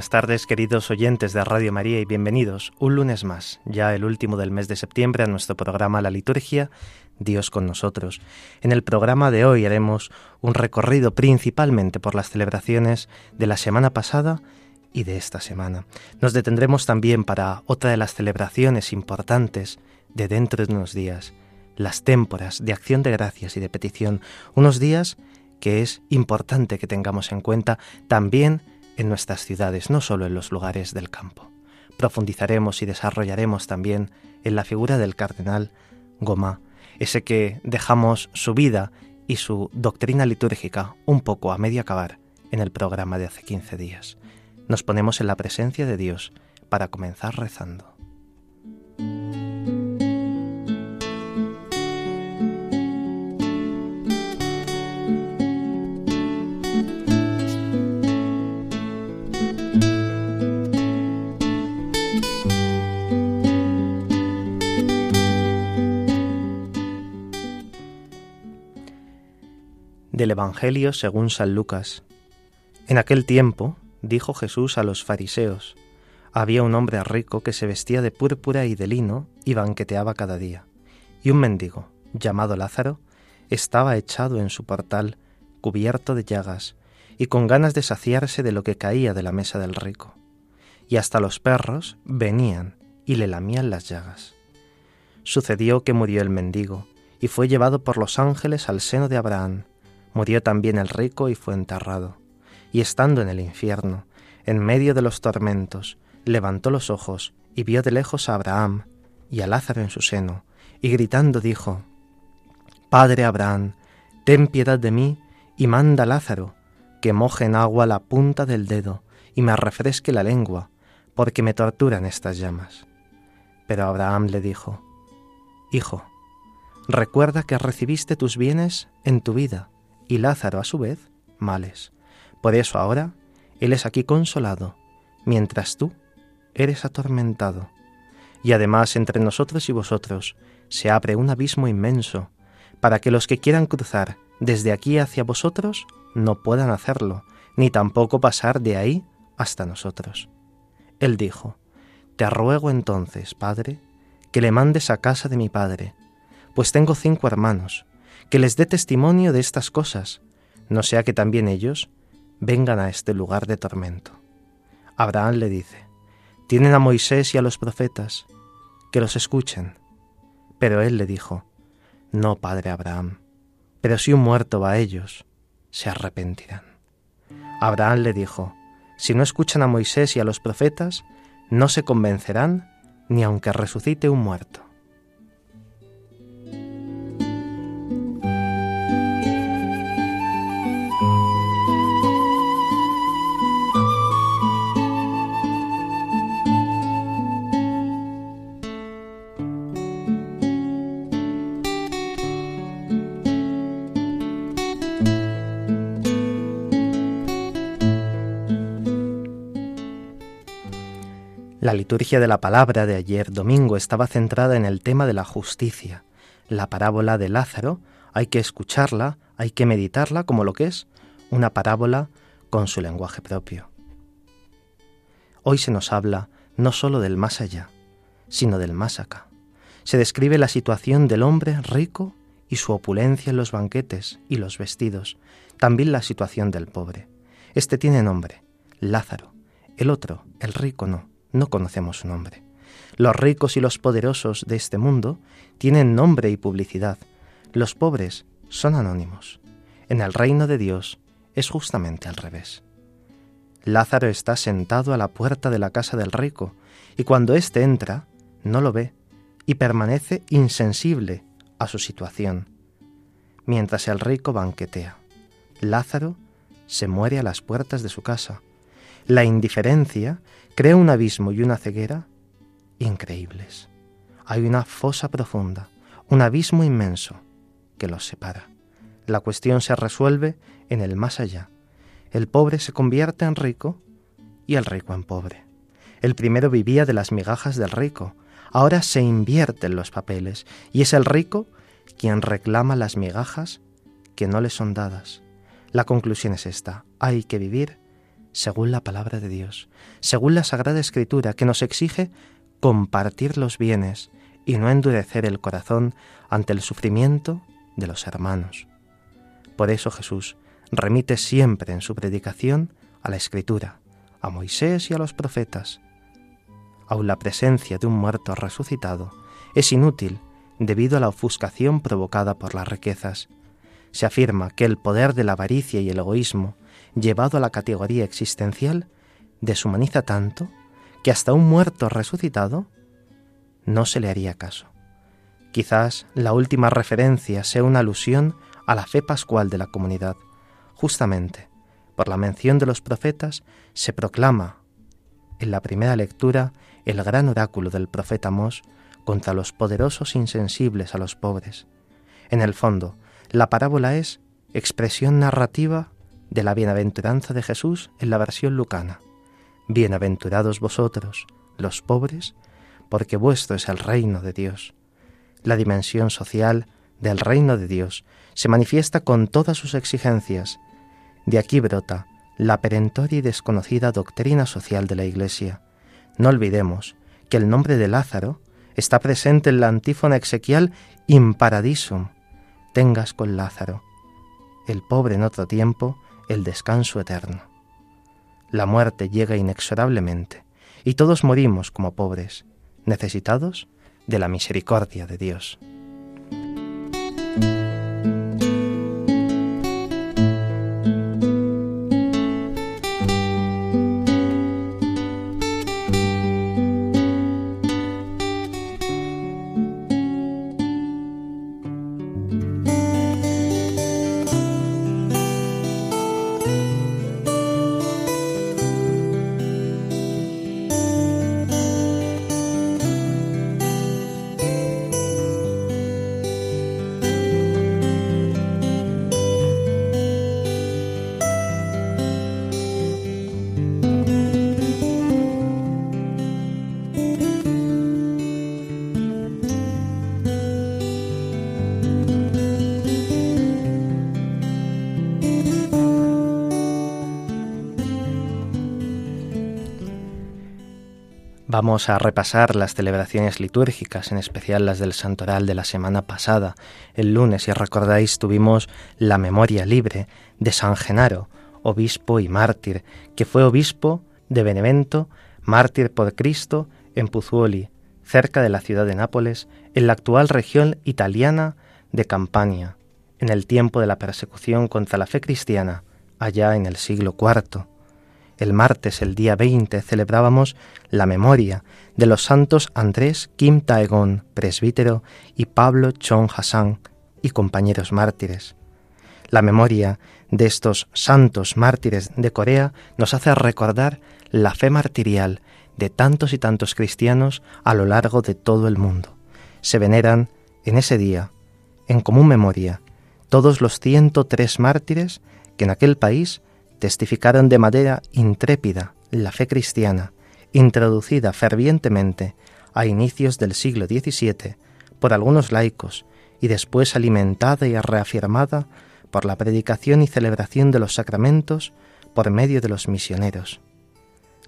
Buenas tardes, queridos oyentes de Radio María, y bienvenidos un lunes más, ya el último del mes de septiembre, a nuestro programa La Liturgia, Dios con nosotros. En el programa de hoy haremos un recorrido principalmente por las celebraciones de la semana pasada y de esta semana. Nos detendremos también para otra de las celebraciones importantes de dentro de unos días, las témporas de acción de gracias y de petición, unos días que es importante que tengamos en cuenta también en nuestras ciudades, no solo en los lugares del campo. Profundizaremos y desarrollaremos también en la figura del cardenal Gomá, ese que dejamos su vida y su doctrina litúrgica un poco a medio acabar en el programa de hace 15 días. Nos ponemos en la presencia de Dios para comenzar rezando. Del Evangelio según San Lucas. En aquel tiempo, dijo Jesús a los fariseos, había un hombre rico que se vestía de púrpura y de lino y banqueteaba cada día. Y un mendigo, llamado Lázaro, estaba echado en su portal, cubierto de llagas, y con ganas de saciarse de lo que caía de la mesa del rico. Y hasta los perros venían y le lamían las llagas. Sucedió que murió el mendigo, y fue llevado por los ángeles al seno de Abraham, Murió también el rico y fue enterrado. Y estando en el infierno, en medio de los tormentos, levantó los ojos y vio de lejos a Abraham y a Lázaro en su seno, y gritando dijo, Padre Abraham, ten piedad de mí y manda a Lázaro, que moje en agua la punta del dedo y me refresque la lengua, porque me torturan estas llamas. Pero Abraham le dijo, Hijo, recuerda que recibiste tus bienes en tu vida, y Lázaro a su vez males. Por eso ahora Él es aquí consolado, mientras tú eres atormentado. Y además entre nosotros y vosotros se abre un abismo inmenso, para que los que quieran cruzar desde aquí hacia vosotros no puedan hacerlo, ni tampoco pasar de ahí hasta nosotros. Él dijo, Te ruego entonces, Padre, que le mandes a casa de mi Padre, pues tengo cinco hermanos, que les dé testimonio de estas cosas, no sea que también ellos vengan a este lugar de tormento. Abraham le dice, tienen a Moisés y a los profetas, que los escuchen. Pero él le dijo, no, padre Abraham, pero si un muerto va a ellos, se arrepentirán. Abraham le dijo, si no escuchan a Moisés y a los profetas, no se convencerán ni aunque resucite un muerto. La liturgia de la palabra de ayer domingo estaba centrada en el tema de la justicia. La parábola de Lázaro hay que escucharla, hay que meditarla como lo que es una parábola con su lenguaje propio. Hoy se nos habla no sólo del más allá, sino del más acá. Se describe la situación del hombre rico y su opulencia en los banquetes y los vestidos, también la situación del pobre. Este tiene nombre, Lázaro, el otro, el rico, no no conocemos su nombre. Los ricos y los poderosos de este mundo tienen nombre y publicidad. Los pobres son anónimos. En el reino de Dios es justamente al revés. Lázaro está sentado a la puerta de la casa del rico, y cuando éste entra, no lo ve y permanece insensible a su situación, mientras el rico banquetea. Lázaro se muere a las puertas de su casa. La indiferencia crea un abismo y una ceguera increíbles. Hay una fosa profunda, un abismo inmenso que los separa. La cuestión se resuelve en el más allá. El pobre se convierte en rico y el rico en pobre. El primero vivía de las migajas del rico, ahora se invierten los papeles y es el rico quien reclama las migajas que no le son dadas. La conclusión es esta, hay que vivir según la palabra de Dios, según la Sagrada Escritura que nos exige compartir los bienes y no endurecer el corazón ante el sufrimiento de los hermanos. Por eso Jesús remite siempre en su predicación a la Escritura, a Moisés y a los profetas. Aun la presencia de un muerto resucitado es inútil debido a la ofuscación provocada por las riquezas. Se afirma que el poder de la avaricia y el egoísmo, llevado a la categoría existencial, deshumaniza tanto que hasta un muerto resucitado no se le haría caso. Quizás la última referencia sea una alusión a la fe pascual de la comunidad. Justamente, por la mención de los profetas, se proclama en la primera lectura el gran oráculo del profeta Amós contra los poderosos insensibles a los pobres. En el fondo, la parábola es expresión narrativa de la bienaventuranza de Jesús en la versión lucana. Bienaventurados vosotros, los pobres, porque vuestro es el reino de Dios. La dimensión social del reino de Dios se manifiesta con todas sus exigencias. De aquí brota la perentoria y desconocida doctrina social de la Iglesia. No olvidemos que el nombre de Lázaro está presente en la antífona exequial in paradisum. Tengas con Lázaro, el pobre en otro tiempo, el descanso eterno. La muerte llega inexorablemente y todos morimos como pobres, necesitados de la misericordia de Dios. Vamos a repasar las celebraciones litúrgicas, en especial las del santoral de la semana pasada. El lunes, si recordáis, tuvimos la memoria libre de San Genaro, obispo y mártir, que fue obispo de Benevento, mártir por Cristo, en Puzuoli, cerca de la ciudad de Nápoles, en la actual región italiana de Campania, en el tiempo de la persecución contra la fe cristiana, allá en el siglo IV. El martes, el día 20, celebrábamos la memoria de los santos Andrés Kim Taegon, presbítero, y Pablo Chong Hassan, y compañeros mártires. La memoria de estos santos mártires de Corea nos hace recordar la fe martirial de tantos y tantos cristianos a lo largo de todo el mundo. Se veneran en ese día, en común memoria, todos los 103 mártires que en aquel país testificaron de manera intrépida la fe cristiana, introducida fervientemente a inicios del siglo XVII por algunos laicos y después alimentada y reafirmada por la predicación y celebración de los sacramentos por medio de los misioneros.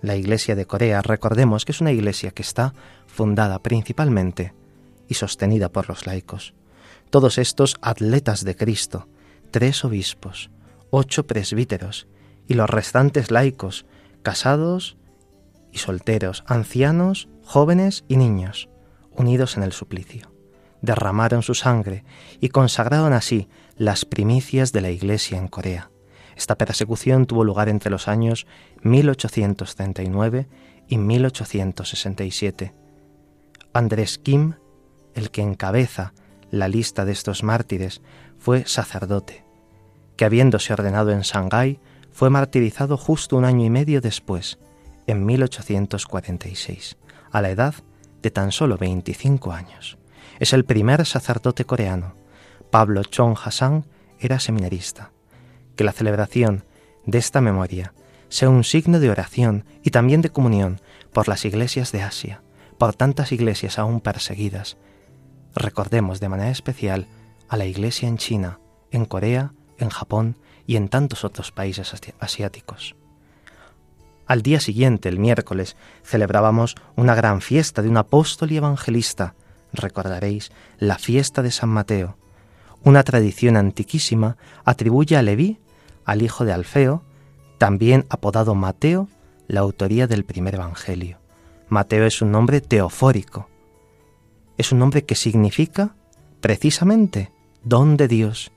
La Iglesia de Corea, recordemos que es una iglesia que está fundada principalmente y sostenida por los laicos. Todos estos atletas de Cristo, tres obispos, ocho presbíteros y los restantes laicos, casados y solteros, ancianos, jóvenes y niños, unidos en el suplicio. Derramaron su sangre y consagraron así las primicias de la Iglesia en Corea. Esta persecución tuvo lugar entre los años 1839 y 1867. Andrés Kim, el que encabeza la lista de estos mártires, fue sacerdote, que habiéndose ordenado en Shanghái fue martirizado justo un año y medio después, en 1846, a la edad de tan solo 25 años. Es el primer sacerdote coreano. Pablo Chong Hassan era seminarista. Que la celebración de esta memoria sea un signo de oración y también de comunión por las iglesias de Asia, por tantas iglesias aún perseguidas. Recordemos de manera especial a la iglesia en China, en Corea, en Japón y en tantos otros países asiáticos. Al día siguiente, el miércoles, celebrábamos una gran fiesta de un apóstol y evangelista. Recordaréis la fiesta de San Mateo. Una tradición antiquísima atribuye a Leví, al hijo de Alfeo, también apodado Mateo, la autoría del primer evangelio. Mateo es un nombre teofórico. Es un nombre que significa precisamente don de Dios.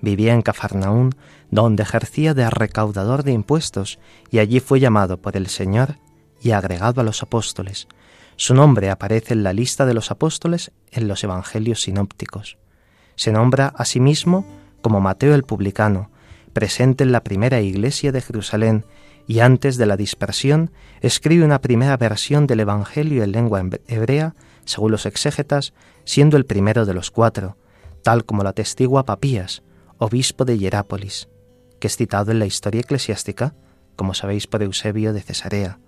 Vivía en Cafarnaún donde ejercía de recaudador de impuestos, y allí fue llamado por el Señor y agregado a los apóstoles. Su nombre aparece en la lista de los apóstoles en los evangelios sinópticos. Se nombra a sí mismo como Mateo el publicano, presente en la primera iglesia de Jerusalén, y antes de la dispersión escribe una primera versión del Evangelio en lengua hebrea, según los exégetas, siendo el primero de los cuatro, tal como lo atestigua Papías, obispo de Hierápolis que es citado en la historia eclesiástica, como sabéis por Eusebio de Cesarea.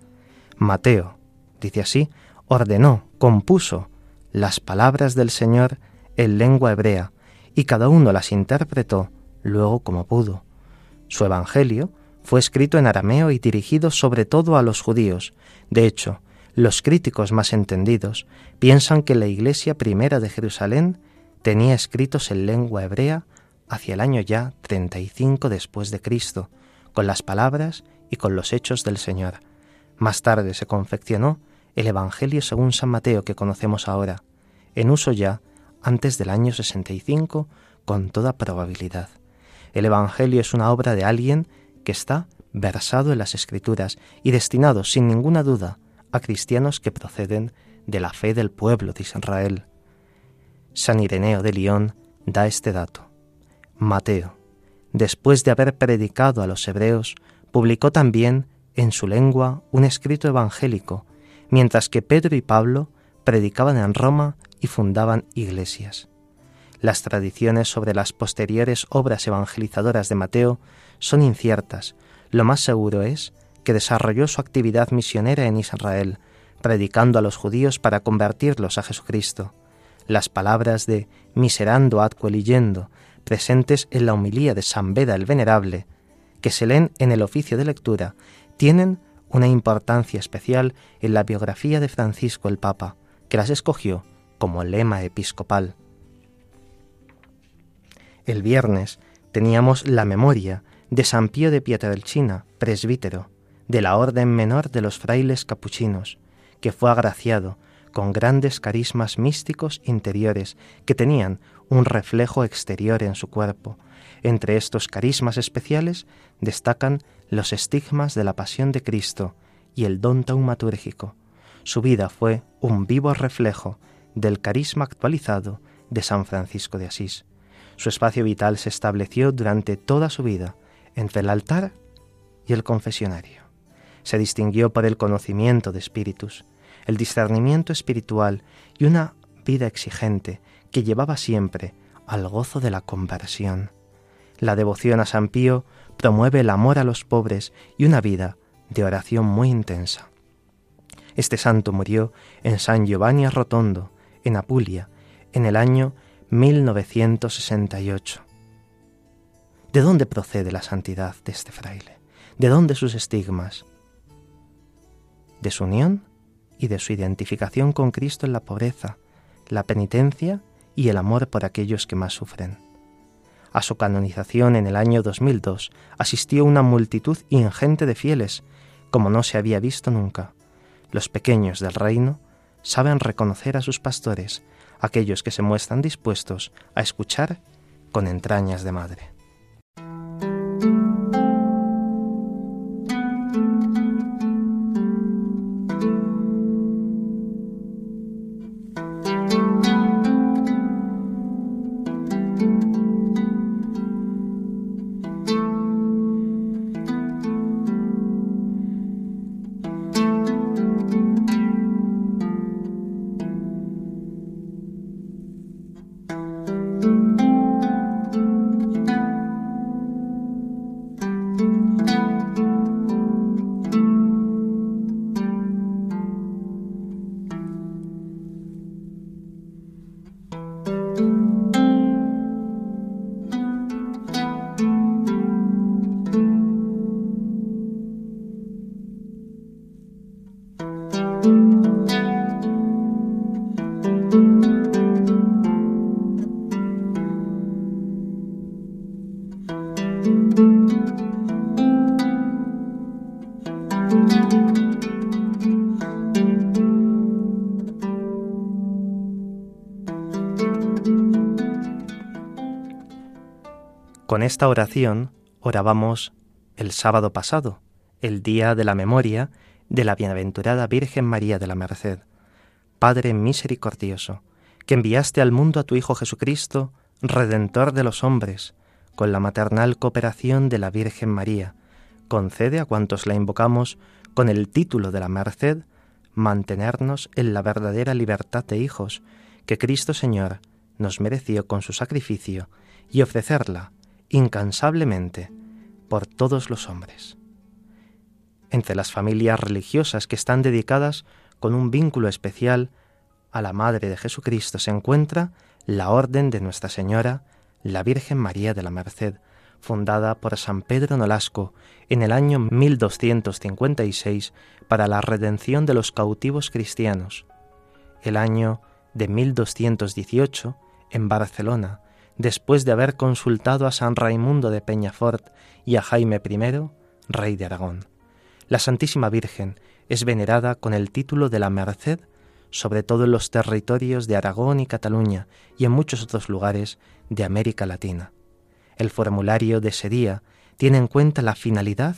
Mateo, dice así, ordenó, compuso las palabras del Señor en lengua hebrea, y cada uno las interpretó luego como pudo. Su Evangelio fue escrito en arameo y dirigido sobre todo a los judíos. De hecho, los críticos más entendidos piensan que la iglesia primera de Jerusalén tenía escritos en lengua hebrea hacia el año ya 35 después de Cristo, con las palabras y con los hechos del Señor. Más tarde se confeccionó el Evangelio según San Mateo que conocemos ahora, en uso ya antes del año 65 con toda probabilidad. El Evangelio es una obra de alguien que está versado en las Escrituras y destinado sin ninguna duda a cristianos que proceden de la fe del pueblo de Israel. San Ireneo de León da este dato. Mateo, después de haber predicado a los hebreos, publicó también en su lengua un escrito evangélico, mientras que Pedro y Pablo predicaban en Roma y fundaban iglesias. Las tradiciones sobre las posteriores obras evangelizadoras de Mateo son inciertas. Lo más seguro es que desarrolló su actividad misionera en Israel, predicando a los judíos para convertirlos a Jesucristo. Las palabras de miserando ad leyendo presentes en la homilía de San Beda el Venerable, que se leen en el oficio de lectura, tienen una importancia especial en la biografía de Francisco el Papa, que las escogió como lema episcopal. El viernes teníamos la memoria de San Pío de Pietrelcina, presbítero, de la Orden Menor de los Frailes Capuchinos, que fue agraciado con grandes carismas místicos interiores que tenían un reflejo exterior en su cuerpo. Entre estos carismas especiales destacan los estigmas de la pasión de Cristo y el don taumatúrgico. Su vida fue un vivo reflejo del carisma actualizado de San Francisco de Asís. Su espacio vital se estableció durante toda su vida entre el altar y el confesionario. Se distinguió por el conocimiento de espíritus, el discernimiento espiritual y una vida exigente que llevaba siempre al gozo de la conversión. La devoción a San Pío promueve el amor a los pobres y una vida de oración muy intensa. Este santo murió en San Giovanni Rotondo, en Apulia, en el año 1968. ¿De dónde procede la santidad de este fraile? ¿De dónde sus estigmas? De su unión y de su identificación con Cristo en la pobreza, la penitencia y el amor por aquellos que más sufren. A su canonización en el año 2002 asistió una multitud ingente de fieles, como no se había visto nunca. Los pequeños del reino saben reconocer a sus pastores, aquellos que se muestran dispuestos a escuchar con entrañas de madre. Con esta oración orábamos el sábado pasado, el día de la memoria de la bienaventurada Virgen María de la Merced. Padre misericordioso, que enviaste al mundo a tu Hijo Jesucristo, Redentor de los hombres, con la maternal cooperación de la Virgen María, concede a cuantos la invocamos con el título de la Merced, mantenernos en la verdadera libertad de hijos que Cristo Señor nos mereció con su sacrificio y ofrecerla incansablemente por todos los hombres. Entre las familias religiosas que están dedicadas con un vínculo especial a la Madre de Jesucristo se encuentra la Orden de Nuestra Señora, la Virgen María de la Merced, fundada por San Pedro Nolasco en el año 1256 para la redención de los cautivos cristianos. El año de 1218, en Barcelona, después de haber consultado a San Raimundo de Peñafort y a Jaime I, rey de Aragón. La Santísima Virgen es venerada con el título de la Merced, sobre todo en los territorios de Aragón y Cataluña y en muchos otros lugares de América Latina. El formulario de ese día tiene en cuenta la finalidad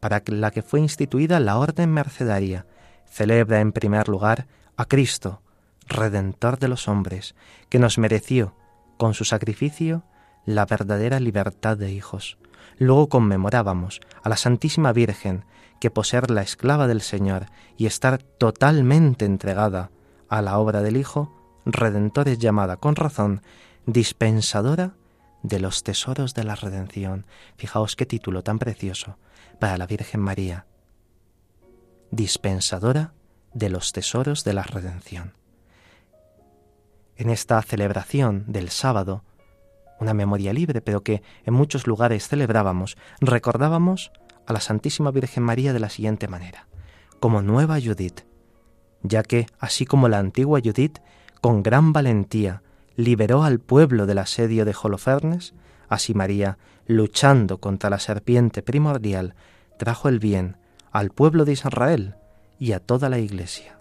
para la que fue instituida la Orden Mercedaria. Celebra en primer lugar a Cristo, Redentor de los hombres, que nos mereció con su sacrificio la verdadera libertad de hijos. Luego conmemorábamos a la Santísima Virgen, que por ser la esclava del Señor y estar totalmente entregada a la obra del Hijo, Redentor es llamada con razón dispensadora de los tesoros de la redención. Fijaos qué título tan precioso para la Virgen María. Dispensadora de los tesoros de la redención en esta celebración del sábado, una memoria libre, pero que en muchos lugares celebrábamos, recordábamos a la Santísima Virgen María de la siguiente manera, como nueva Judith, ya que, así como la antigua Judith, con gran valentía liberó al pueblo del asedio de Holofernes, así María, luchando contra la serpiente primordial, trajo el bien al pueblo de Israel y a toda la Iglesia.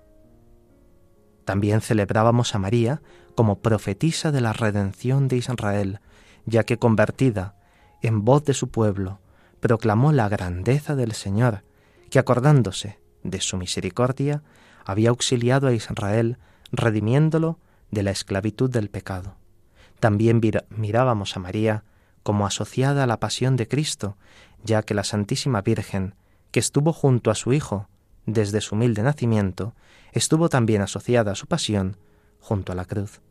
También celebrábamos a María como profetisa de la redención de Israel, ya que convertida en voz de su pueblo, proclamó la grandeza del Señor, que acordándose de su misericordia, había auxiliado a Israel, redimiéndolo de la esclavitud del pecado. También mirábamos a María como asociada a la pasión de Cristo, ya que la Santísima Virgen, que estuvo junto a su Hijo desde su humilde nacimiento, estuvo también asociada a su pasión junto a la cruz.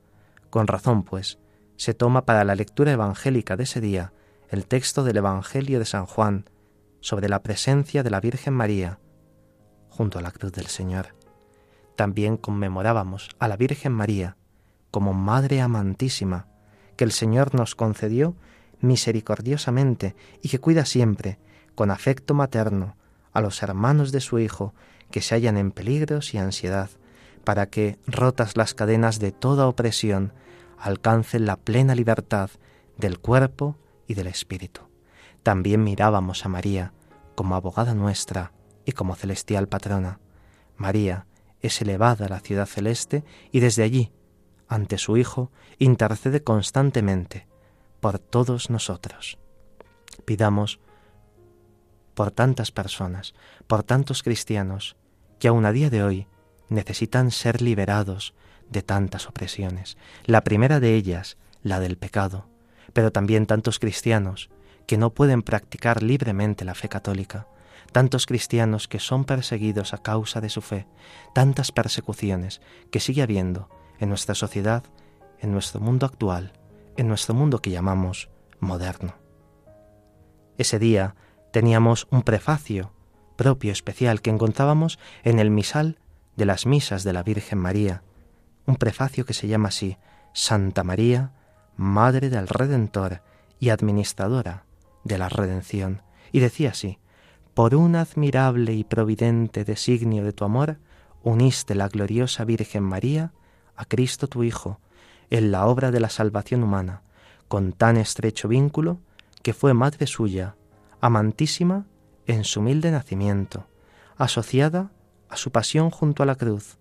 Con razón, pues, se toma para la lectura evangélica de ese día el texto del Evangelio de San Juan sobre la presencia de la Virgen María junto a la cruz del Señor. También conmemorábamos a la Virgen María como Madre amantísima que el Señor nos concedió misericordiosamente y que cuida siempre, con afecto materno, a los hermanos de su Hijo que se hallan en peligros y ansiedad, para que, rotas las cadenas de toda opresión, alcancen la plena libertad del cuerpo y del espíritu. También mirábamos a María como abogada nuestra y como celestial patrona. María es elevada a la ciudad celeste y desde allí, ante su Hijo, intercede constantemente por todos nosotros. Pidamos por tantas personas, por tantos cristianos, que aun a día de hoy necesitan ser liberados de tantas opresiones. La primera de ellas, la del pecado, pero también tantos cristianos que no pueden practicar libremente la fe católica, tantos cristianos que son perseguidos a causa de su fe, tantas persecuciones que sigue habiendo en nuestra sociedad, en nuestro mundo actual, en nuestro mundo que llamamos moderno. Ese día teníamos un prefacio propio especial que encontrábamos en el misal de las misas de la Virgen María, un prefacio que se llama así, Santa María, Madre del Redentor y Administradora de la Redención, y decía así, por un admirable y providente designio de tu amor, uniste la gloriosa Virgen María a Cristo tu Hijo en la obra de la salvación humana, con tan estrecho vínculo que fue madre suya, amantísima en su humilde nacimiento, asociada a su pasión junto a la cruz,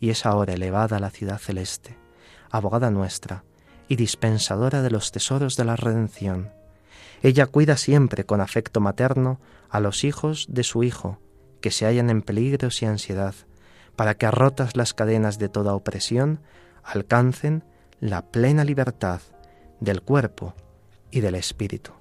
y es ahora elevada a la ciudad celeste, abogada nuestra y dispensadora de los tesoros de la redención. Ella cuida siempre con afecto materno a los hijos de su Hijo, que se hallan en peligros y ansiedad, para que rotas las cadenas de toda opresión, alcancen la plena libertad del cuerpo y del espíritu.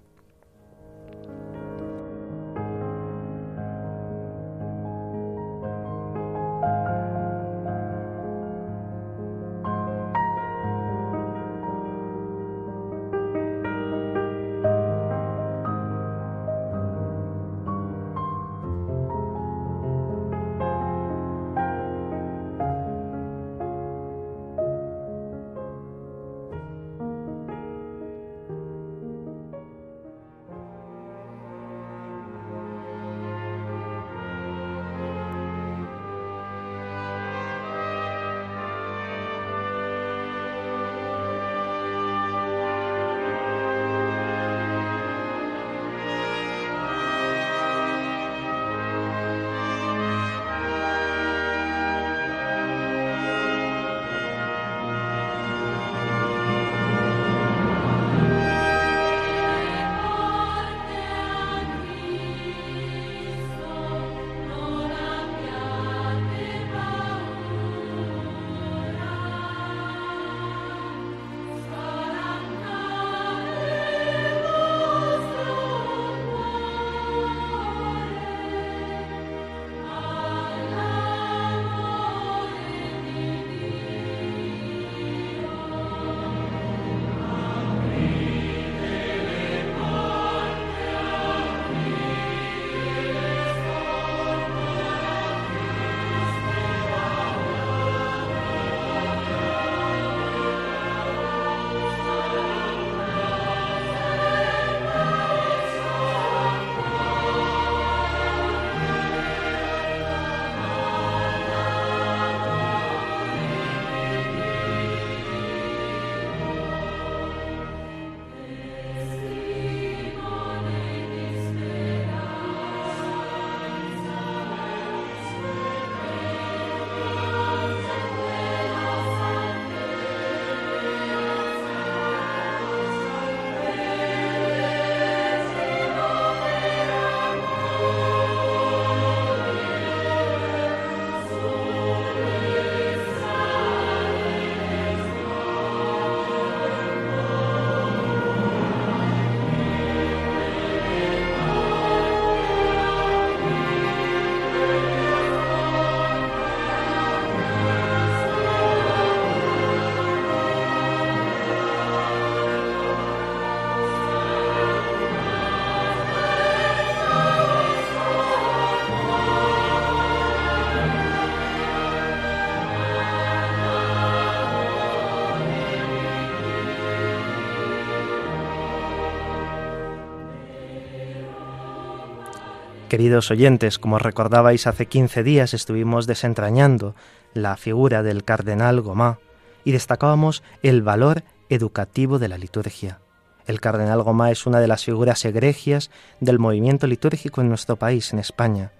Queridos oyentes, como recordabais hace 15 días estuvimos desentrañando la figura del cardenal Gomá y destacábamos el valor educativo de la liturgia. El cardenal Gomá es una de las figuras egregias del movimiento litúrgico en nuestro país, en España.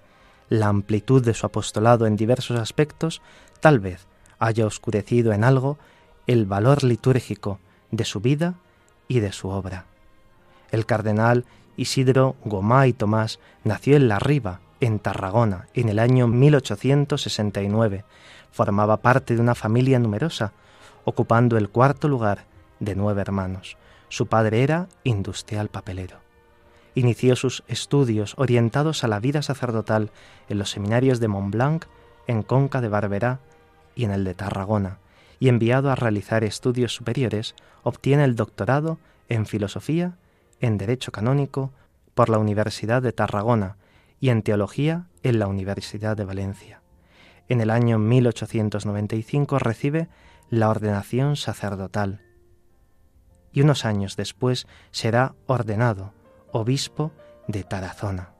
La amplitud de su apostolado en diversos aspectos tal vez haya oscurecido en algo el valor litúrgico de su vida y de su obra. El cardenal Isidro Gomá y Tomás nació en La Riva, en Tarragona, en el año 1869. Formaba parte de una familia numerosa, ocupando el cuarto lugar de nueve hermanos. Su padre era industrial papelero. Inició sus estudios orientados a la vida sacerdotal en los seminarios de Montblanc, en Conca de Barberá y en el de Tarragona, y enviado a realizar estudios superiores, obtiene el doctorado en filosofía en Derecho Canónico por la Universidad de Tarragona y en Teología en la Universidad de Valencia. En el año 1895 recibe la ordenación sacerdotal y unos años después será ordenado obispo de Tarazona.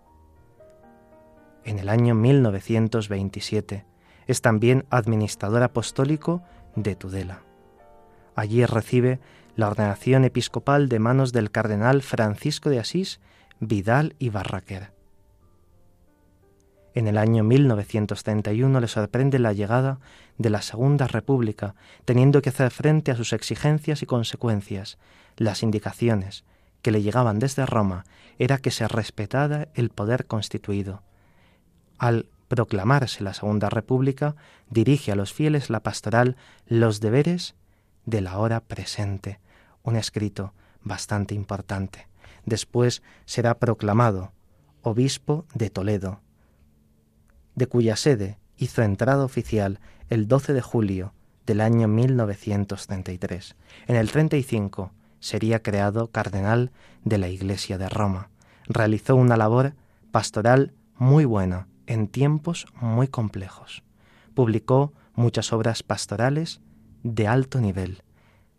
En el año 1927 es también administrador apostólico de Tudela. Allí recibe la ordenación episcopal de manos del cardenal Francisco de Asís, Vidal y Barraquer. En el año 1931 le sorprende la llegada de la Segunda República, teniendo que hacer frente a sus exigencias y consecuencias. Las indicaciones que le llegaban desde Roma era que se respetara el poder constituido. Al proclamarse la Segunda República, dirige a los fieles la pastoral Los deberes de la hora presente, un escrito bastante importante. Después será proclamado obispo de Toledo, de cuya sede hizo entrada oficial el 12 de julio del año 1933. En el 35 sería creado cardenal de la Iglesia de Roma. Realizó una labor pastoral muy buena en tiempos muy complejos. Publicó muchas obras pastorales de alto nivel.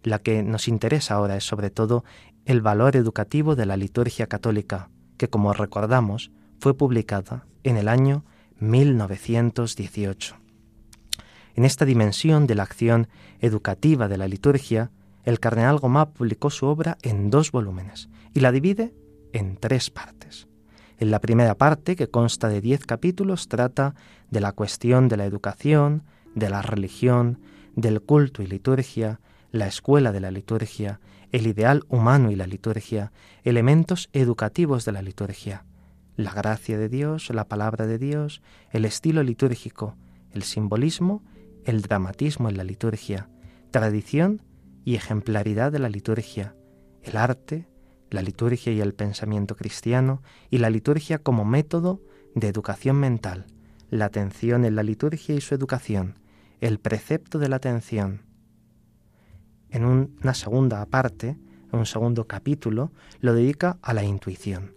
La que nos interesa ahora es sobre todo el valor educativo de la liturgia católica, que como recordamos fue publicada en el año 1918. En esta dimensión de la acción educativa de la liturgia, el cardenal Gomá publicó su obra en dos volúmenes y la divide en tres partes. En la primera parte, que consta de diez capítulos, trata de la cuestión de la educación, de la religión, del culto y liturgia, la escuela de la liturgia, el ideal humano y la liturgia, elementos educativos de la liturgia, la gracia de Dios, la palabra de Dios, el estilo litúrgico, el simbolismo, el dramatismo en la liturgia, tradición y ejemplaridad de la liturgia, el arte, la liturgia y el pensamiento cristiano, y la liturgia como método de educación mental, la atención en la liturgia y su educación, el precepto de la atención. En una segunda parte, un segundo capítulo, lo dedica a la intuición,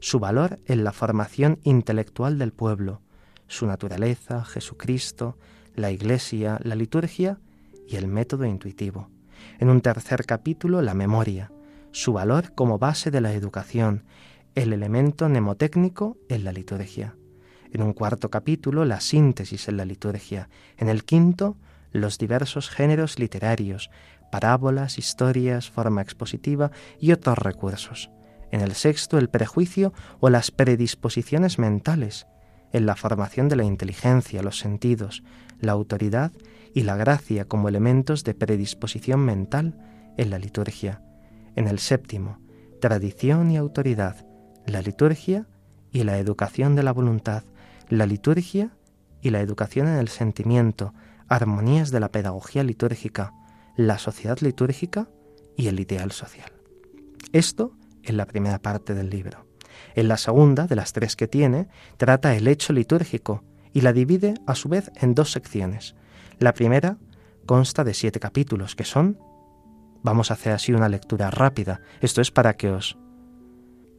su valor en la formación intelectual del pueblo, su naturaleza, Jesucristo, la Iglesia, la liturgia y el método intuitivo. En un tercer capítulo, la memoria, su valor como base de la educación, el elemento mnemotécnico en la liturgia. En un cuarto capítulo, la síntesis en la liturgia. En el quinto, los diversos géneros literarios, parábolas, historias, forma expositiva y otros recursos. En el sexto, el prejuicio o las predisposiciones mentales. En la formación de la inteligencia, los sentidos, la autoridad y la gracia como elementos de predisposición mental en la liturgia en el séptimo, tradición y autoridad, la liturgia y la educación de la voluntad, la liturgia y la educación en el sentimiento, armonías de la pedagogía litúrgica, la sociedad litúrgica y el ideal social. Esto en la primera parte del libro. En la segunda, de las tres que tiene, trata el hecho litúrgico y la divide a su vez en dos secciones. La primera consta de siete capítulos, que son Vamos a hacer así una lectura rápida. Esto es para que os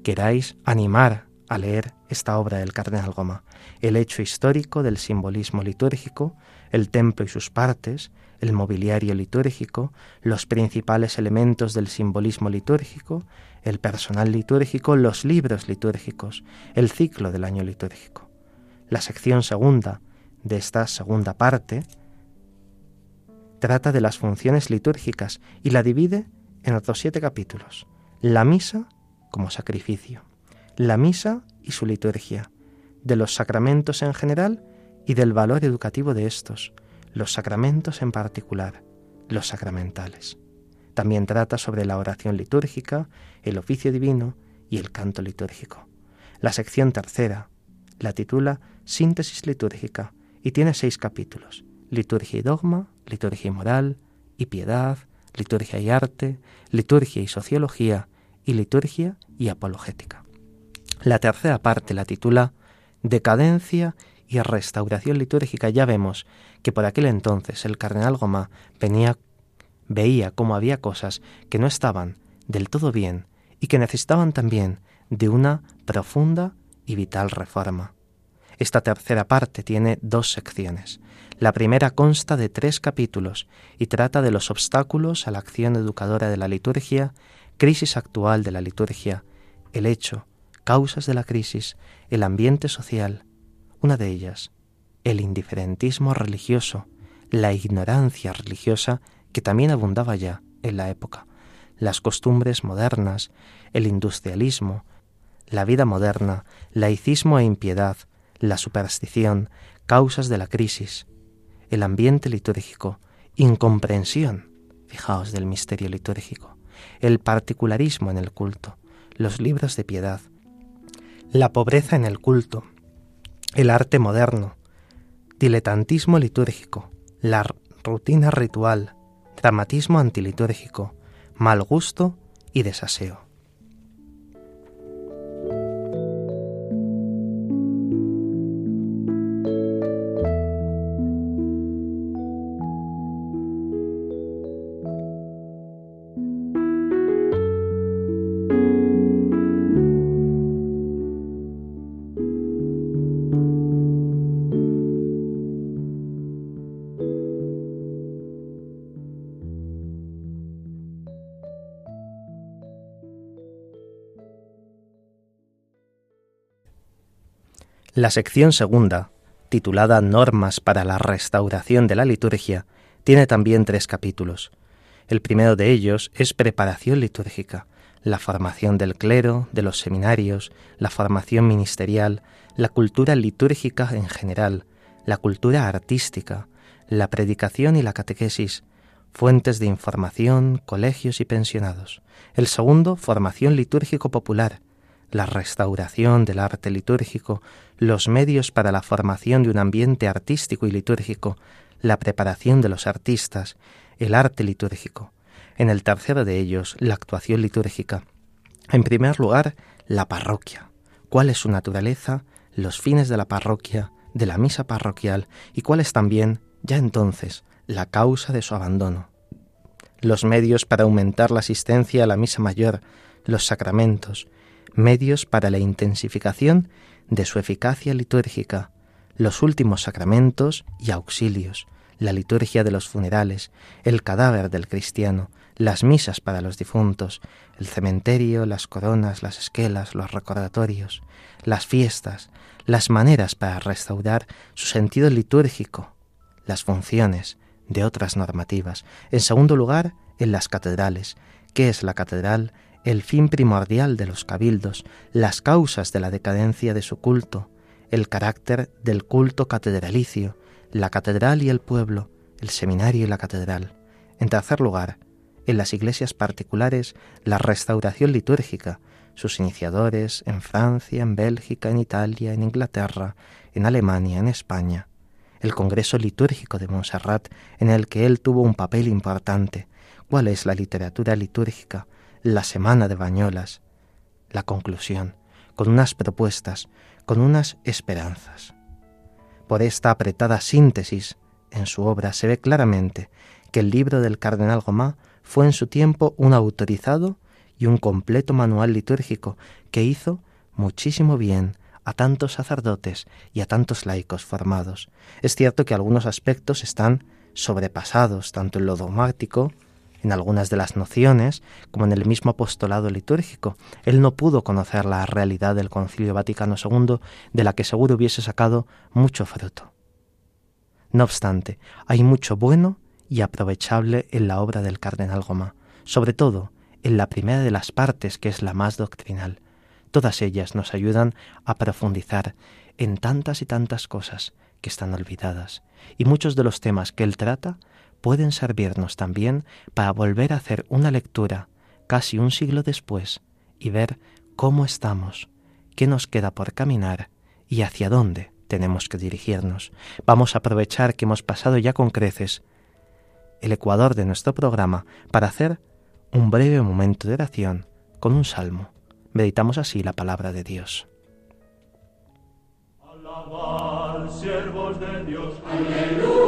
queráis animar a leer esta obra del cardenal Goma. El hecho histórico del simbolismo litúrgico, el templo y sus partes, el mobiliario litúrgico, los principales elementos del simbolismo litúrgico, el personal litúrgico, los libros litúrgicos, el ciclo del año litúrgico. La sección segunda de esta segunda parte trata de las funciones litúrgicas y la divide en otros siete capítulos. La misa como sacrificio, la misa y su liturgia, de los sacramentos en general y del valor educativo de estos, los sacramentos en particular, los sacramentales. También trata sobre la oración litúrgica, el oficio divino y el canto litúrgico. La sección tercera la titula Síntesis litúrgica y tiene seis capítulos liturgia y dogma, liturgia y moral y piedad, liturgia y arte, liturgia y sociología y liturgia y apologética. La tercera parte la titula Decadencia y restauración litúrgica. Ya vemos que por aquel entonces el cardenal Gomá venía, veía cómo había cosas que no estaban del todo bien y que necesitaban también de una profunda y vital reforma. Esta tercera parte tiene dos secciones. La primera consta de tres capítulos y trata de los obstáculos a la acción educadora de la liturgia, crisis actual de la liturgia, el hecho, causas de la crisis, el ambiente social. Una de ellas, el indiferentismo religioso, la ignorancia religiosa que también abundaba ya en la época. las costumbres modernas, el industrialismo, la vida moderna, laicismo e impiedad, la superstición, causas de la crisis, el ambiente litúrgico, incomprensión, fijaos, del misterio litúrgico, el particularismo en el culto, los libros de piedad, la pobreza en el culto, el arte moderno, diletantismo litúrgico, la rutina ritual, dramatismo antilitúrgico, mal gusto y desaseo. La sección segunda, titulada Normas para la restauración de la liturgia, tiene también tres capítulos. El primero de ellos es preparación litúrgica, la formación del clero, de los seminarios, la formación ministerial, la cultura litúrgica en general, la cultura artística, la predicación y la catequesis, fuentes de información, colegios y pensionados. El segundo, formación litúrgico popular, la restauración del arte litúrgico, los medios para la formación de un ambiente artístico y litúrgico, la preparación de los artistas, el arte litúrgico. En el tercero de ellos, la actuación litúrgica. En primer lugar, la parroquia. ¿Cuál es su naturaleza? Los fines de la parroquia, de la misa parroquial y cuál es también, ya entonces, la causa de su abandono. Los medios para aumentar la asistencia a la misa mayor, los sacramentos, medios para la intensificación de su eficacia litúrgica, los últimos sacramentos y auxilios, la liturgia de los funerales, el cadáver del cristiano, las misas para los difuntos, el cementerio, las coronas, las esquelas, los recordatorios, las fiestas, las maneras para restaurar su sentido litúrgico, las funciones de otras normativas. En segundo lugar, en las catedrales. ¿Qué es la catedral? El fin primordial de los cabildos, las causas de la decadencia de su culto, el carácter del culto catedralicio, la catedral y el pueblo, el seminario y la catedral. En tercer lugar, en las iglesias particulares, la restauración litúrgica, sus iniciadores en Francia, en Bélgica, en Italia, en Inglaterra, en Alemania, en España, el Congreso Litúrgico de Montserrat, en el que él tuvo un papel importante. ¿Cuál es la literatura litúrgica? La semana de Bañolas, la conclusión, con unas propuestas, con unas esperanzas. Por esta apretada síntesis en su obra se ve claramente que el libro del cardenal Gomá fue en su tiempo un autorizado y un completo manual litúrgico que hizo muchísimo bien a tantos sacerdotes y a tantos laicos formados. Es cierto que algunos aspectos están sobrepasados tanto en lo dogmático en algunas de las nociones, como en el mismo apostolado litúrgico. Él no pudo conocer la realidad del Concilio Vaticano II, de la que seguro hubiese sacado mucho fruto. No obstante, hay mucho bueno y aprovechable en la obra del cardenal Goma, sobre todo en la primera de las partes, que es la más doctrinal. Todas ellas nos ayudan a profundizar en tantas y tantas cosas que están olvidadas, y muchos de los temas que él trata pueden servirnos también para volver a hacer una lectura casi un siglo después y ver cómo estamos, qué nos queda por caminar y hacia dónde tenemos que dirigirnos. Vamos a aprovechar que hemos pasado ya con creces el ecuador de nuestro programa para hacer un breve momento de oración con un salmo. Meditamos así la palabra de Dios. siervos de Dios. nombre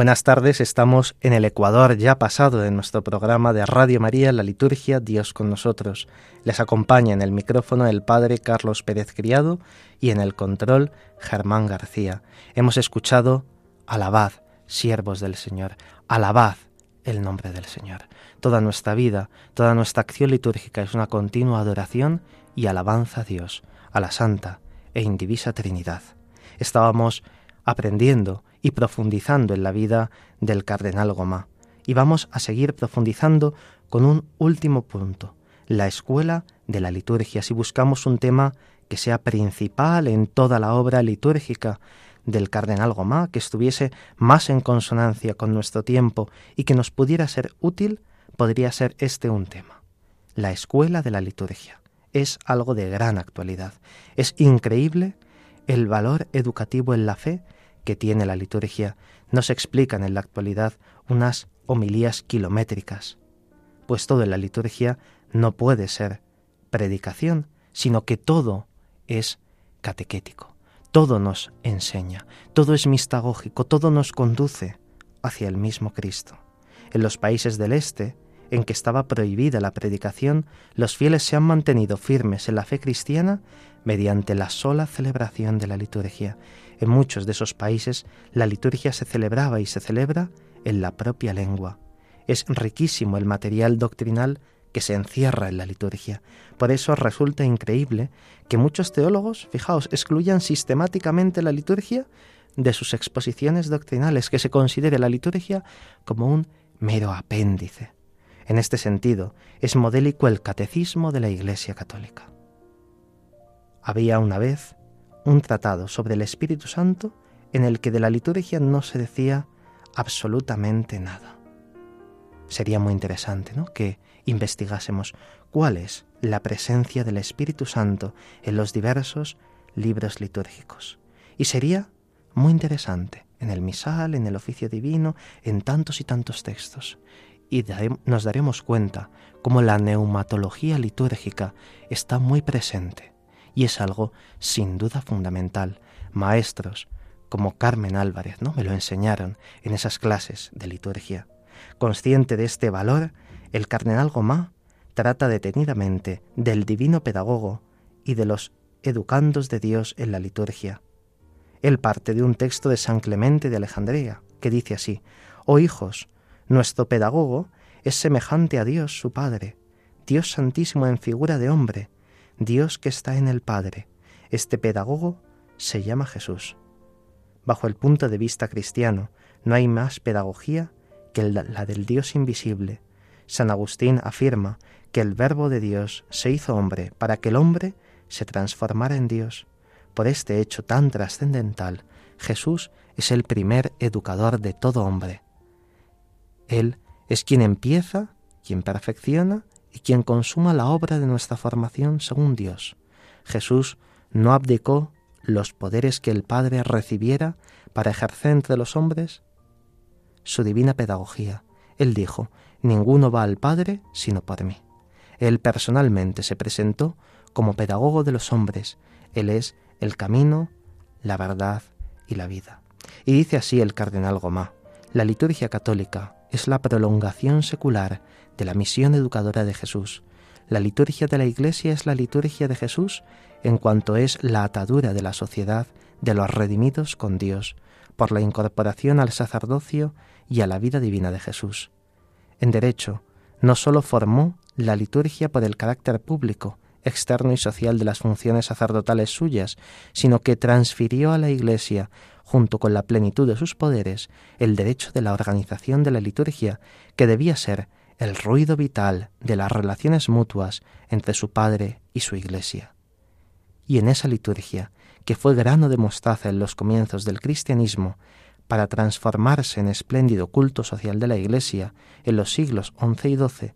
Buenas tardes, estamos en el Ecuador ya pasado de nuestro programa de Radio María, la liturgia Dios con nosotros. Les acompaña en el micrófono el Padre Carlos Pérez Criado y en el control Germán García. Hemos escuchado Alabad, siervos del Señor, alabad el nombre del Señor. Toda nuestra vida, toda nuestra acción litúrgica es una continua adoración y alabanza a Dios, a la Santa e Indivisa Trinidad. Estábamos aprendiendo y profundizando en la vida del cardenal Gomá. Y vamos a seguir profundizando con un último punto, la escuela de la liturgia, si buscamos un tema que sea principal en toda la obra litúrgica del cardenal Gomá, que estuviese más en consonancia con nuestro tiempo y que nos pudiera ser útil, podría ser este un tema. La escuela de la liturgia es algo de gran actualidad. Es increíble el valor educativo en la fe que tiene la liturgia. No se explican en la actualidad unas homilías kilométricas, pues todo en la liturgia no puede ser predicación, sino que todo es catequético, todo nos enseña, todo es mistagógico, todo nos conduce hacia el mismo Cristo. En los países del Este, en que estaba prohibida la predicación, los fieles se han mantenido firmes en la fe cristiana mediante la sola celebración de la liturgia. En muchos de esos países la liturgia se celebraba y se celebra en la propia lengua. Es riquísimo el material doctrinal que se encierra en la liturgia. Por eso resulta increíble que muchos teólogos, fijaos, excluyan sistemáticamente la liturgia de sus exposiciones doctrinales, que se considere la liturgia como un mero apéndice. En este sentido, es modélico el catecismo de la Iglesia Católica. Había una vez un tratado sobre el Espíritu Santo en el que de la liturgia no se decía absolutamente nada. Sería muy interesante ¿no? que investigásemos cuál es la presencia del Espíritu Santo en los diversos libros litúrgicos. Y sería muy interesante en el misal, en el oficio divino, en tantos y tantos textos. Y nos daremos cuenta cómo la neumatología litúrgica está muy presente y es algo sin duda fundamental. Maestros como Carmen Álvarez, ¿no? Me lo enseñaron en esas clases de liturgia. Consciente de este valor, el cardenal Gomá trata detenidamente del divino pedagogo y de los educandos de Dios en la liturgia. Él parte de un texto de San Clemente de Alejandría, que dice así, Oh hijos, nuestro pedagogo es semejante a Dios su Padre, Dios santísimo en figura de hombre, Dios que está en el Padre. Este pedagogo se llama Jesús. Bajo el punto de vista cristiano, no hay más pedagogía que la del Dios invisible. San Agustín afirma que el Verbo de Dios se hizo hombre para que el hombre se transformara en Dios. Por este hecho tan trascendental, Jesús es el primer educador de todo hombre. Él es quien empieza quien perfecciona y quien consuma la obra de nuestra formación según Dios. Jesús no abdicó los poderes que el Padre recibiera para ejercer entre los hombres su divina pedagogía. Él dijo, ninguno va al Padre sino por mí. Él personalmente se presentó como pedagogo de los hombres. Él es el camino, la verdad y la vida. Y dice así el cardenal Gomá, la liturgia católica es la prolongación secular de la misión educadora de Jesús. La liturgia de la Iglesia es la liturgia de Jesús en cuanto es la atadura de la sociedad de los redimidos con Dios, por la incorporación al sacerdocio y a la vida divina de Jesús. En derecho, no sólo formó la liturgia por el carácter público, externo y social de las funciones sacerdotales suyas, sino que transfirió a la Iglesia, junto con la plenitud de sus poderes, el derecho de la organización de la liturgia, que debía ser el ruido vital de las relaciones mutuas entre su Padre y su Iglesia. Y en esa liturgia, que fue grano de mostaza en los comienzos del cristianismo, para transformarse en espléndido culto social de la Iglesia en los siglos XI y XII,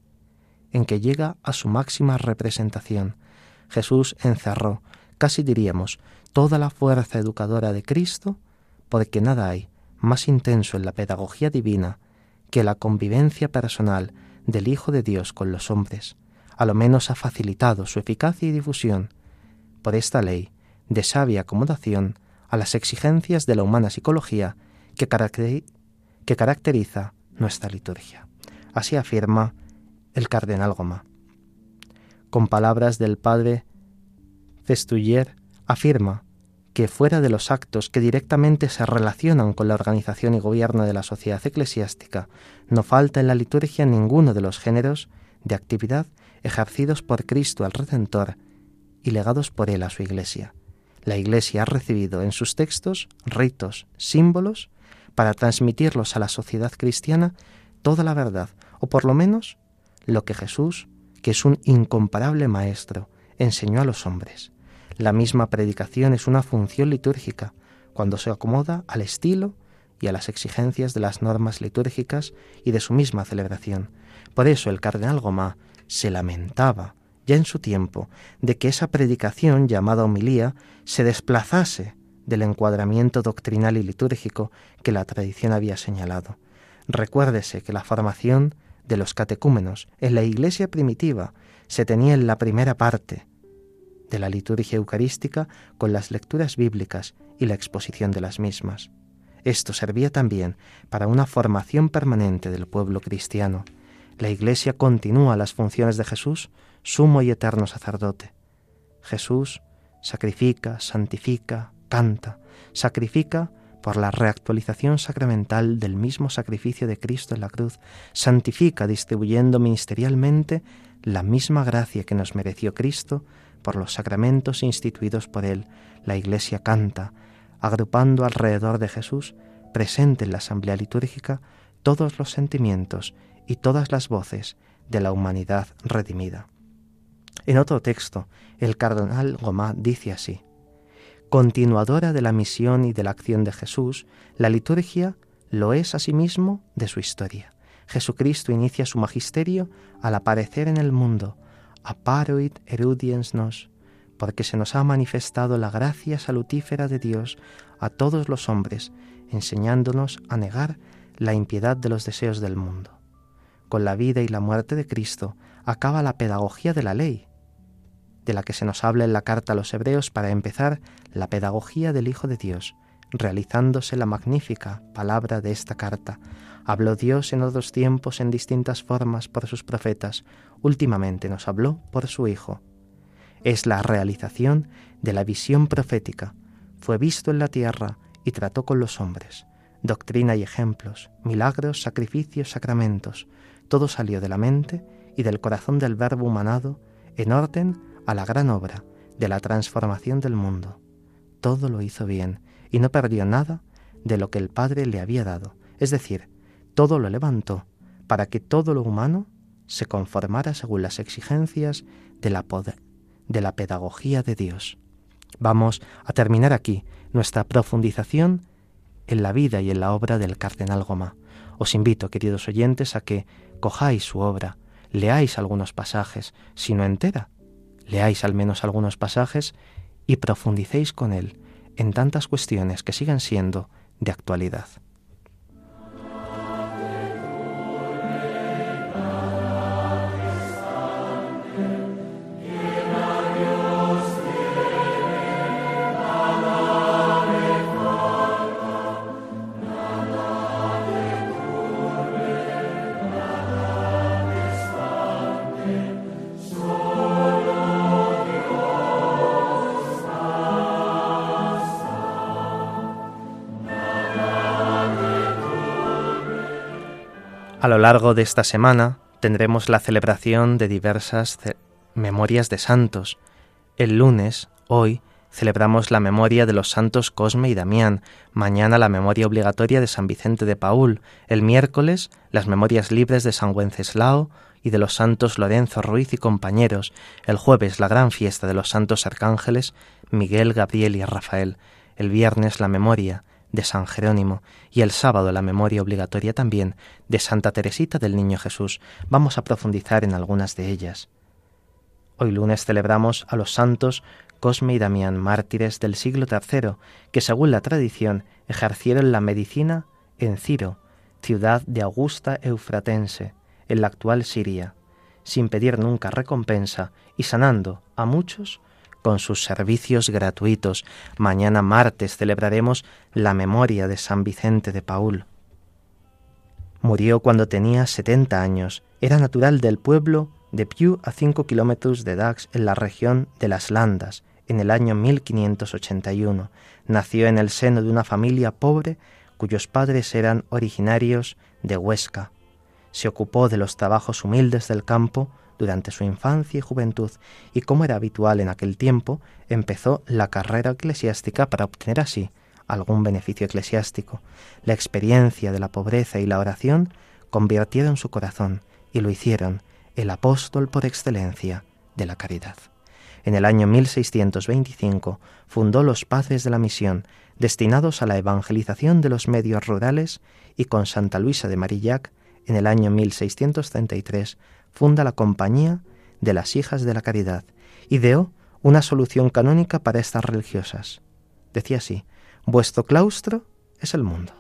en que llega a su máxima representación, Jesús encerró, casi diríamos, toda la fuerza educadora de Cristo, porque nada hay más intenso en la pedagogía divina que la convivencia personal del Hijo de Dios con los hombres. A lo menos ha facilitado su eficacia y difusión por esta ley de sabia acomodación a las exigencias de la humana psicología que, caracteriza nuestra liturgia. Así afirma el cardenal Goma. Con palabras del padre Festuyer, afirma que fuera de los actos que directamente se relacionan con la organización y gobierno de la sociedad eclesiástica, no falta en la liturgia ninguno de los géneros de actividad ejercidos por Cristo al Redentor y legados por él a su Iglesia. La Iglesia ha recibido en sus textos ritos, símbolos, para transmitirlos a la sociedad cristiana toda la verdad, o por lo menos lo que Jesús, que es un incomparable maestro, enseñó a los hombres. La misma predicación es una función litúrgica, cuando se acomoda al estilo y a las exigencias de las normas litúrgicas y de su misma celebración. Por eso el cardenal Gomá se lamentaba, ya en su tiempo, de que esa predicación llamada homilía se desplazase del encuadramiento doctrinal y litúrgico que la tradición había señalado. Recuérdese que la formación de los catecúmenos en la iglesia primitiva se tenía en la primera parte de la liturgia eucarística con las lecturas bíblicas y la exposición de las mismas. Esto servía también para una formación permanente del pueblo cristiano. La Iglesia continúa las funciones de Jesús, sumo y eterno sacerdote. Jesús sacrifica, santifica, canta, sacrifica por la reactualización sacramental del mismo sacrificio de Cristo en la cruz, santifica distribuyendo ministerialmente la misma gracia que nos mereció Cristo por los sacramentos instituidos por Él. La Iglesia canta, agrupando alrededor de Jesús, presente en la asamblea litúrgica, todos los sentimientos y todas las voces de la humanidad redimida. En otro texto, el cardenal Gomá dice así, continuadora de la misión y de la acción de Jesús, la liturgia lo es asimismo de su historia. Jesucristo inicia su magisterio al aparecer en el mundo, aparuit erudiens nos, porque se nos ha manifestado la gracia salutífera de Dios a todos los hombres, enseñándonos a negar la impiedad de los deseos del mundo. Con la vida y la muerte de Cristo acaba la pedagogía de la ley, de la que se nos habla en la carta a los hebreos para empezar la pedagogía del Hijo de Dios, realizándose la magnífica palabra de esta carta. Habló Dios en otros tiempos en distintas formas por sus profetas, últimamente nos habló por su Hijo. Es la realización de la visión profética. Fue visto en la tierra y trató con los hombres. Doctrina y ejemplos, milagros, sacrificios, sacramentos, todo salió de la mente y del corazón del Verbo humanado en orden a la gran obra de la transformación del mundo. Todo lo hizo bien y no perdió nada de lo que el Padre le había dado, es decir, todo lo levantó para que todo lo humano se conformara según las exigencias de la, de la pedagogía de Dios. Vamos a terminar aquí nuestra profundización en la vida y en la obra del cardenal Goma. Os invito, queridos oyentes, a que cojáis su obra, leáis algunos pasajes, si no entera, leáis al menos algunos pasajes y profundicéis con él en tantas cuestiones que siguen siendo de actualidad. A lo largo de esta semana tendremos la celebración de diversas memorias de santos. El lunes, hoy, celebramos la memoria de los santos Cosme y Damián, mañana la memoria obligatoria de San Vicente de Paul, el miércoles las memorias libres de San Wenceslao y de los santos Lorenzo Ruiz y compañeros, el jueves la gran fiesta de los santos arcángeles Miguel, Gabriel y Rafael, el viernes la memoria de San Jerónimo y el sábado la memoria obligatoria también de Santa Teresita del Niño Jesús. Vamos a profundizar en algunas de ellas. Hoy lunes celebramos a los santos Cosme y Damián, mártires del siglo III, que según la tradición ejercieron la medicina en Ciro, ciudad de Augusta Eufratense, en la actual Siria, sin pedir nunca recompensa y sanando a muchos con sus servicios gratuitos. Mañana martes celebraremos la memoria de San Vicente de Paul. Murió cuando tenía 70 años. Era natural del pueblo de Piu a 5 kilómetros de Dax, en la región de las Landas, en el año 1581. Nació en el seno de una familia pobre cuyos padres eran originarios de Huesca. Se ocupó de los trabajos humildes del campo, durante su infancia y juventud, y como era habitual en aquel tiempo, empezó la carrera eclesiástica para obtener así algún beneficio eclesiástico. La experiencia de la pobreza y la oración convirtieron su corazón y lo hicieron el apóstol por excelencia de la caridad. En el año 1625 fundó los Padres de la Misión, destinados a la evangelización de los medios rurales, y con Santa Luisa de Marillac, en el año 1633, funda la Compañía de las Hijas de la Caridad, ideó una solución canónica para estas religiosas. Decía así, vuestro claustro es el mundo.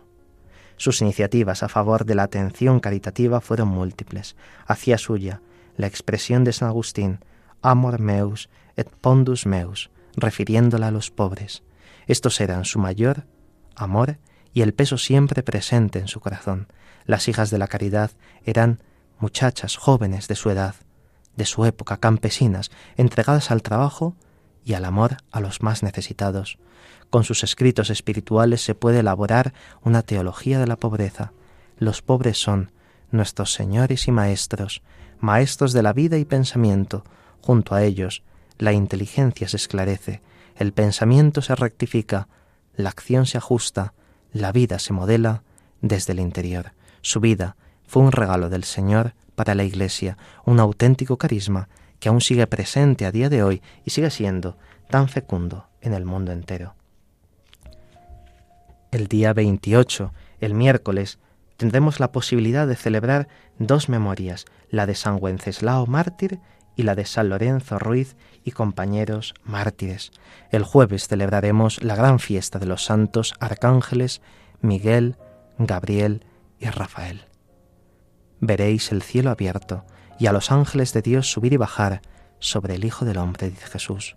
Sus iniciativas a favor de la atención caritativa fueron múltiples. Hacía suya la expresión de San Agustín, amor meus et pondus meus, refiriéndola a los pobres. Estos eran su mayor amor y el peso siempre presente en su corazón. Las hijas de la caridad eran muchachas jóvenes de su edad, de su época, campesinas, entregadas al trabajo y al amor a los más necesitados. Con sus escritos espirituales se puede elaborar una teología de la pobreza. Los pobres son nuestros señores y maestros, maestros de la vida y pensamiento. Junto a ellos, la inteligencia se esclarece, el pensamiento se rectifica, la acción se ajusta, la vida se modela desde el interior. Su vida, fue un regalo del Señor para la Iglesia, un auténtico carisma que aún sigue presente a día de hoy y sigue siendo tan fecundo en el mundo entero. El día 28, el miércoles, tendremos la posibilidad de celebrar dos memorias, la de San Wenceslao mártir y la de San Lorenzo Ruiz y compañeros mártires. El jueves celebraremos la gran fiesta de los santos arcángeles Miguel, Gabriel y Rafael veréis el cielo abierto y a los ángeles de Dios subir y bajar sobre el Hijo del Hombre, dice Jesús.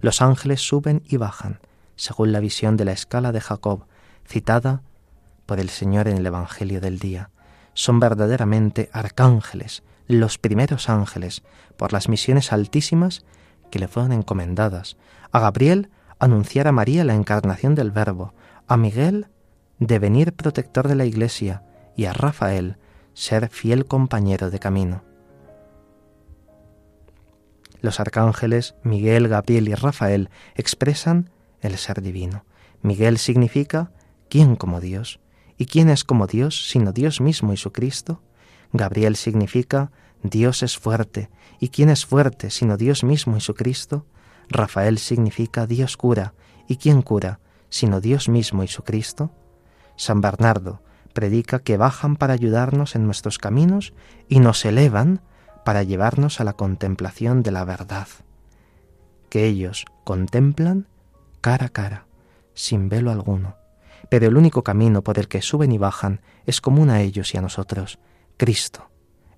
Los ángeles suben y bajan, según la visión de la escala de Jacob, citada por el Señor en el Evangelio del día. Son verdaderamente arcángeles, los primeros ángeles, por las misiones altísimas que le fueron encomendadas. A Gabriel anunciar a María la encarnación del Verbo, a Miguel devenir protector de la Iglesia y a Rafael ser fiel compañero de camino. Los arcángeles Miguel, Gabriel y Rafael expresan el ser divino. Miguel significa ¿quién como Dios? ¿Y quién es como Dios sino Dios mismo y su Cristo? Gabriel significa Dios es fuerte. ¿Y quién es fuerte sino Dios mismo y su Cristo? Rafael significa Dios cura. ¿Y quién cura sino Dios mismo y su Cristo? San Bernardo predica que bajan para ayudarnos en nuestros caminos y nos elevan para llevarnos a la contemplación de la verdad, que ellos contemplan cara a cara, sin velo alguno, pero el único camino por el que suben y bajan es común a ellos y a nosotros, Cristo,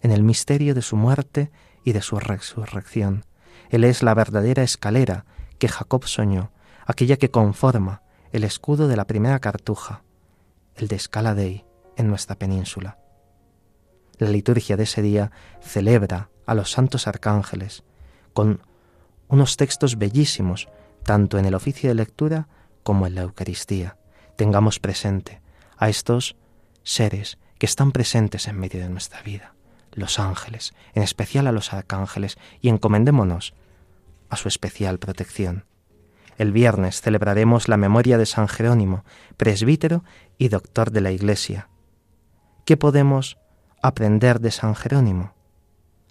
en el misterio de su muerte y de su resurrección. Él es la verdadera escalera que Jacob soñó, aquella que conforma el escudo de la primera cartuja, el de Scala Dei, en nuestra península. La liturgia de ese día celebra a los santos arcángeles con unos textos bellísimos, tanto en el oficio de lectura como en la Eucaristía. Tengamos presente a estos seres que están presentes en medio de nuestra vida, los ángeles, en especial a los arcángeles, y encomendémonos a su especial protección. El viernes celebraremos la memoria de San Jerónimo, presbítero y doctor de la Iglesia. ¿Qué podemos aprender de San Jerónimo?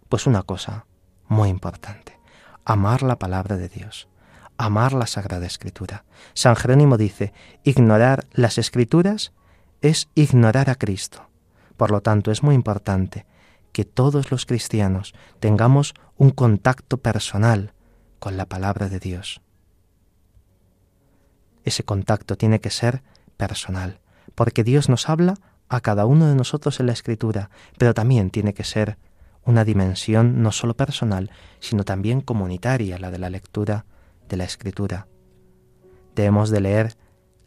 Pues una cosa muy importante, amar la palabra de Dios, amar la Sagrada Escritura. San Jerónimo dice, ignorar las Escrituras es ignorar a Cristo. Por lo tanto, es muy importante que todos los cristianos tengamos un contacto personal con la palabra de Dios ese contacto tiene que ser personal, porque Dios nos habla a cada uno de nosotros en la escritura, pero también tiene que ser una dimensión no solo personal, sino también comunitaria, la de la lectura de la escritura. Debemos de leer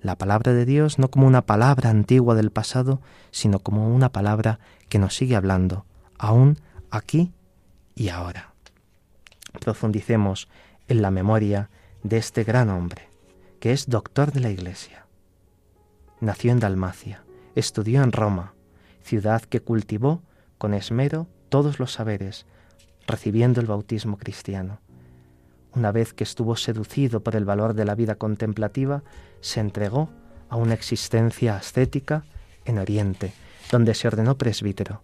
la palabra de Dios no como una palabra antigua del pasado, sino como una palabra que nos sigue hablando, aún aquí y ahora. Profundicemos en la memoria de este gran hombre, que es doctor de la Iglesia. Nació en Dalmacia, estudió en Roma, ciudad que cultivó con esmero todos los saberes, recibiendo el bautismo cristiano. Una vez que estuvo seducido por el valor de la vida contemplativa, se entregó a una existencia ascética en Oriente, donde se ordenó presbítero.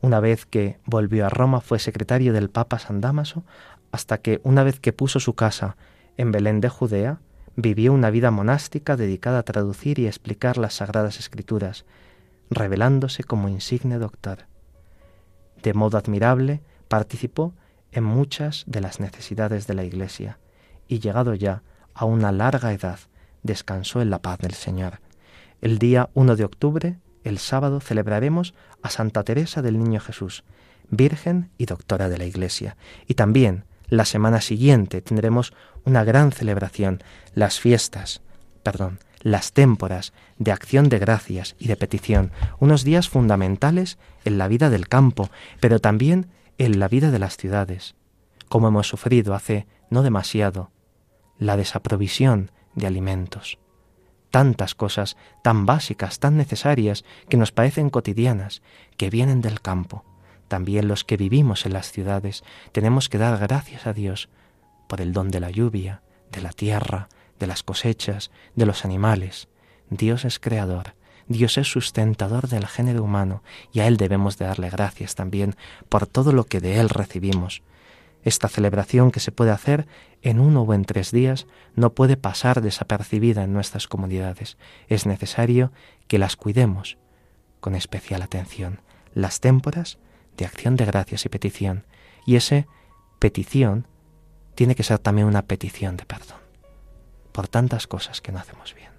Una vez que volvió a Roma fue secretario del Papa San Damaso, hasta que, una vez que puso su casa en Belén de Judea, vivió una vida monástica dedicada a traducir y explicar las sagradas escrituras, revelándose como insigne doctor. De modo admirable, participó en muchas de las necesidades de la Iglesia, y llegado ya a una larga edad, descansó en la paz del Señor. El día 1 de octubre, el sábado, celebraremos a Santa Teresa del Niño Jesús, Virgen y Doctora de la Iglesia, y también la semana siguiente tendremos una gran celebración, las fiestas, perdón, las témporas de acción de gracias y de petición, unos días fundamentales en la vida del campo, pero también en la vida de las ciudades, como hemos sufrido hace no demasiado, la desaprovisión de alimentos. Tantas cosas tan básicas, tan necesarias, que nos parecen cotidianas, que vienen del campo, también los que vivimos en las ciudades tenemos que dar gracias a Dios por el don de la lluvia, de la tierra, de las cosechas, de los animales. Dios es creador, Dios es sustentador del género humano y a Él debemos de darle gracias también por todo lo que de Él recibimos. Esta celebración que se puede hacer en uno o en tres días no puede pasar desapercibida en nuestras comunidades. Es necesario que las cuidemos con especial atención. Las témporas de acción de gracias y petición. Y esa petición tiene que ser también una petición de perdón por tantas cosas que no hacemos bien,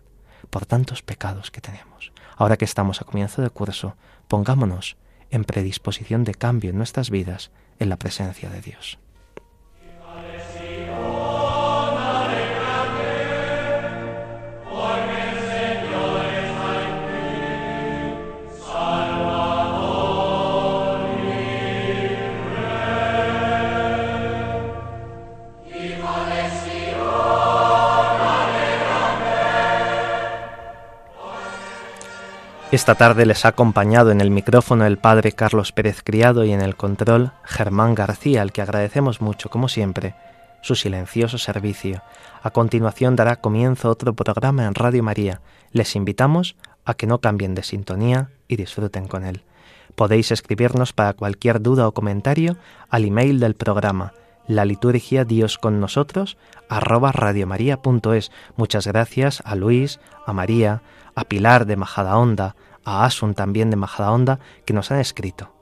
por tantos pecados que tenemos. Ahora que estamos a comienzo de curso, pongámonos en predisposición de cambio en nuestras vidas en la presencia de Dios. Esta tarde les ha acompañado en el micrófono el padre Carlos Pérez Criado y en el control Germán García, al que agradecemos mucho, como siempre, su silencioso servicio. A continuación dará comienzo otro programa en Radio María. Les invitamos a que no cambien de sintonía y disfruten con él. Podéis escribirnos para cualquier duda o comentario al email del programa la liturgia Dios con nosotros arroba radiomaria.es. Muchas gracias a Luis, a María, a Pilar de Majadahonda, a Asun también de Majadahonda, que nos han escrito.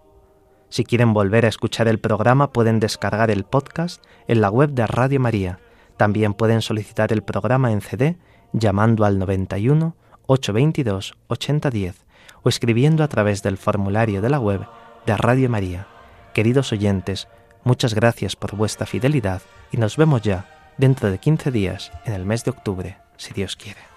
Si quieren volver a escuchar el programa pueden descargar el podcast en la web de Radio María. También pueden solicitar el programa en CD llamando al 91 822 8010 o escribiendo a través del formulario de la web de Radio María. Queridos oyentes, muchas gracias por vuestra fidelidad y nos vemos ya dentro de 15 días en el mes de octubre, si Dios quiere.